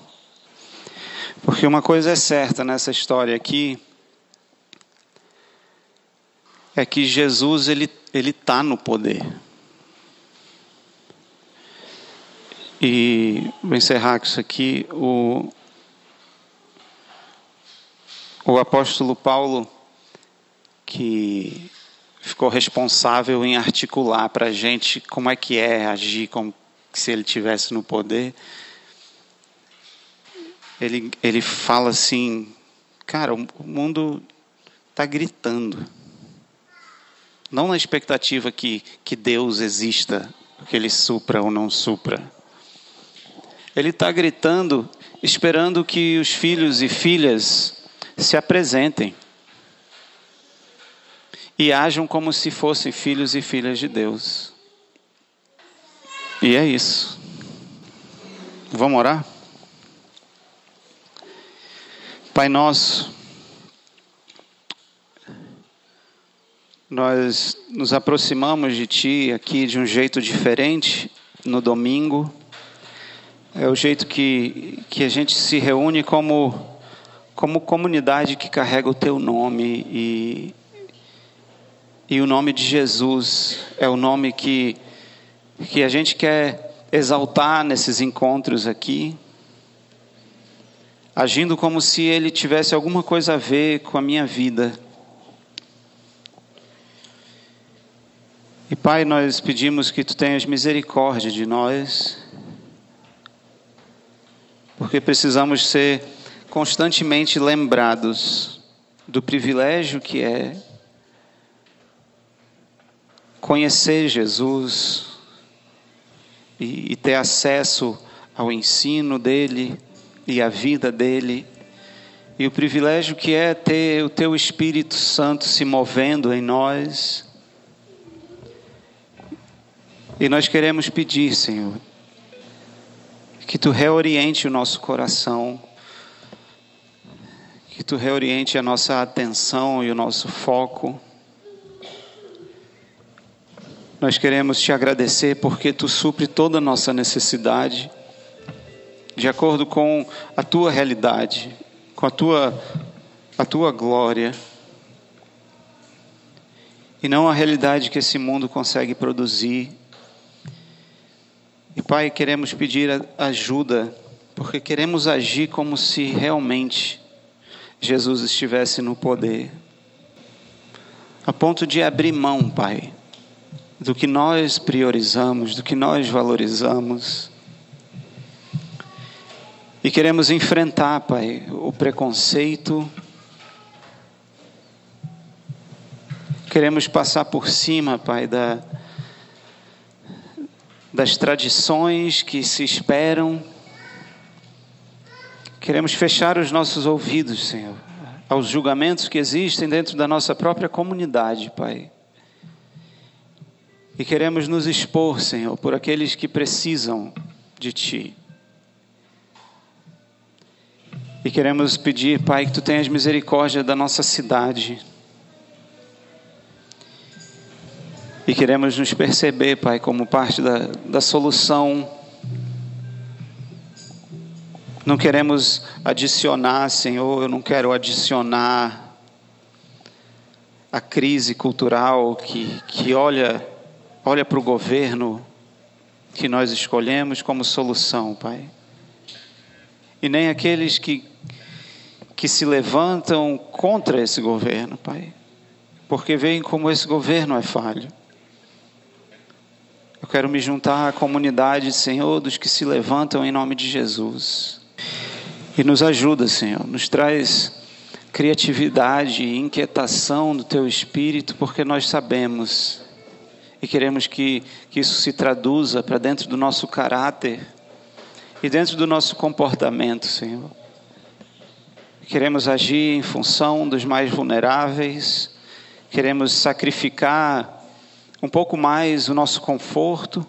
Porque uma coisa é certa nessa história aqui é que Jesus ele ele está no poder. E vou encerrar com isso aqui. O, o apóstolo Paulo, que ficou responsável em articular para a gente como é que é agir como se ele tivesse no poder. Ele, ele fala assim, cara, o mundo está gritando. Não na expectativa que, que Deus exista, que Ele supra ou não supra. Ele está gritando, esperando que os filhos e filhas se apresentem e ajam como se fossem filhos e filhas de Deus. E é isso. Vamos orar? Pai nosso, nós nos aproximamos de Ti aqui de um jeito diferente no domingo. É o jeito que, que a gente se reúne como, como comunidade que carrega o Teu nome e, e o nome de Jesus é o nome que, que a gente quer exaltar nesses encontros aqui, agindo como se ele tivesse alguma coisa a ver com a minha vida. E Pai, nós pedimos que tu tenhas misericórdia de nós, porque precisamos ser constantemente lembrados do privilégio que é conhecer Jesus e, e ter acesso ao ensino dele e à vida dele, e o privilégio que é ter o teu Espírito Santo se movendo em nós. E nós queremos pedir, Senhor, que tu reoriente o nosso coração, que tu reoriente a nossa atenção e o nosso foco nós queremos te agradecer porque tu supre toda a nossa necessidade, de acordo com a tua realidade, com a tua, a tua glória, e não a realidade que esse mundo consegue produzir. E Pai, queremos pedir ajuda, porque queremos agir como se realmente Jesus estivesse no poder, a ponto de abrir mão, Pai do que nós priorizamos, do que nós valorizamos. E queremos enfrentar, Pai, o preconceito. Queremos passar por cima, Pai, da, das tradições que se esperam. Queremos fechar os nossos ouvidos, Senhor, aos julgamentos que existem dentro da nossa própria comunidade, Pai. E queremos nos expor, Senhor, por aqueles que precisam de Ti. E queremos pedir, Pai, que Tu tenhas misericórdia da nossa cidade. E queremos nos perceber, Pai, como parte da, da solução. Não queremos adicionar, Senhor, eu não quero adicionar a crise cultural que, que olha olha para o governo que nós escolhemos como solução, Pai. E nem aqueles que, que se levantam contra esse governo, Pai. Porque veem como esse governo é falho. Eu quero me juntar à comunidade, Senhor, dos que se levantam em nome de Jesus. E nos ajuda, Senhor, nos traz criatividade e inquietação do teu espírito, porque nós sabemos e queremos que, que isso se traduza para dentro do nosso caráter e dentro do nosso comportamento, Senhor. Queremos agir em função dos mais vulneráveis, queremos sacrificar um pouco mais o nosso conforto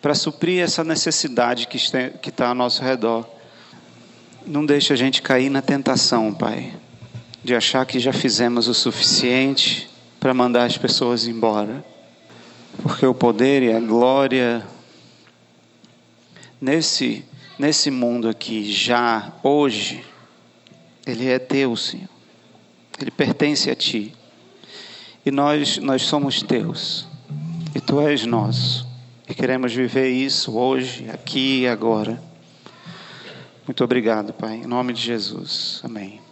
para suprir essa necessidade que está ao nosso redor. Não deixe a gente cair na tentação, Pai, de achar que já fizemos o suficiente para mandar as pessoas embora. Porque o poder e a glória nesse, nesse mundo aqui, já, hoje, ele é teu, Senhor. Ele pertence a ti. E nós, nós somos teus. E tu és nosso. E queremos viver isso hoje, aqui e agora. Muito obrigado, Pai. Em nome de Jesus. Amém.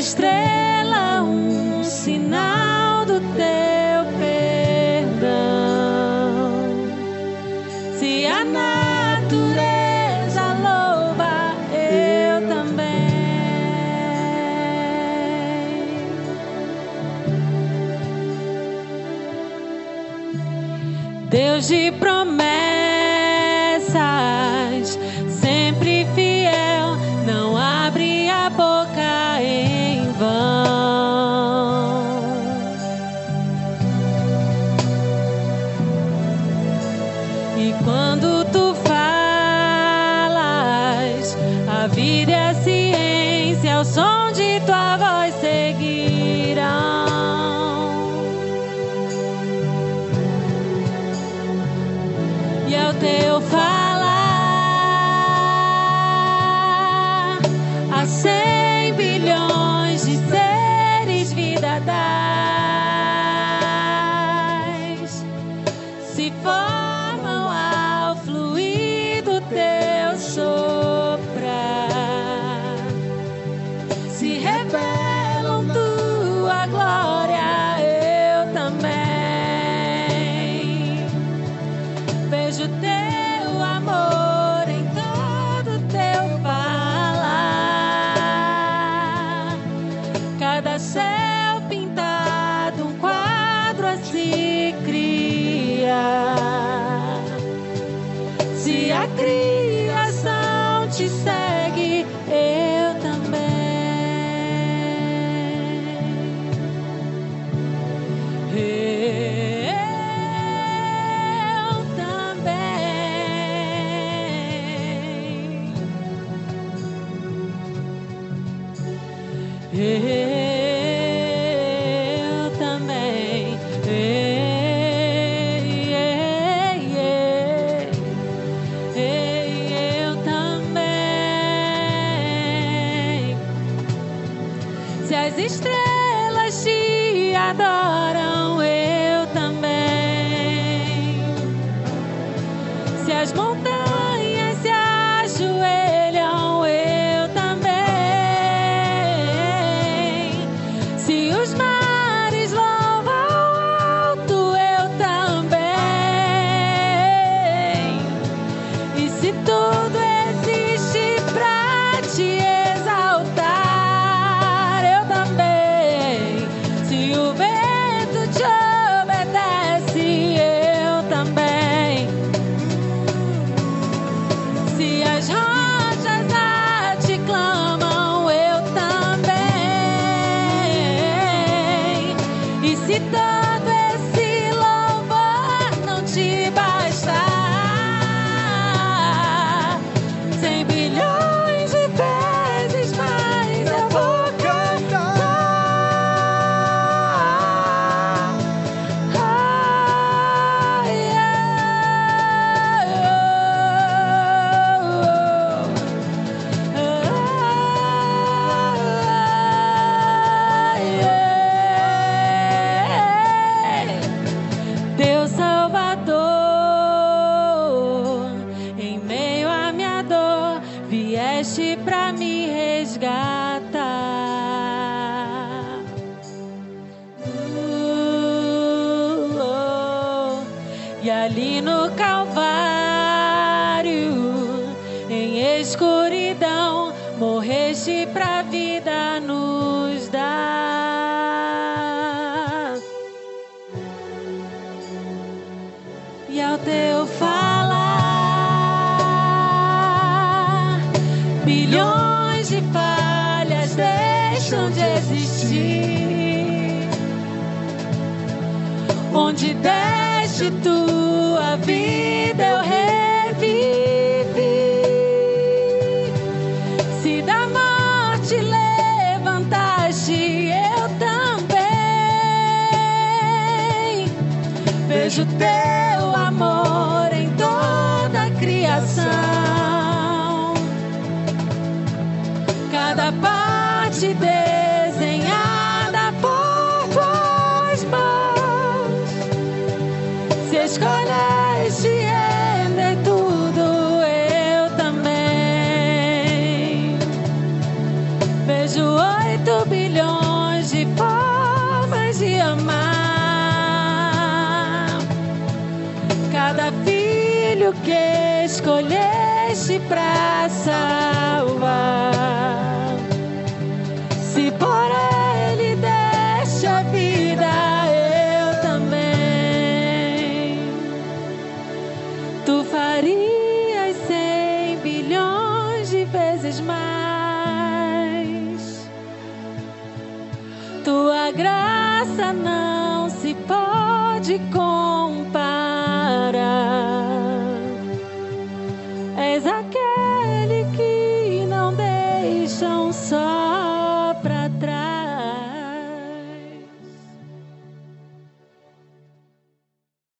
Estrela um sinal do teu perdão. Se a natureza louva, eu também. Deus de Eu no Calvário, em escuridão, morreste pra vida nos dar. E ao teu falar, bilhões de falhas deixam de existir. Onde deste tua vida eu revivi. Se da morte levantaste, eu também vejo teu amor em toda a criação. Cada parte desenhada filho que escolheste pra salvar. Se por ele deste a vida, eu também. Tu farias cem bilhões de vezes mais. Tua graça não se pode comparar.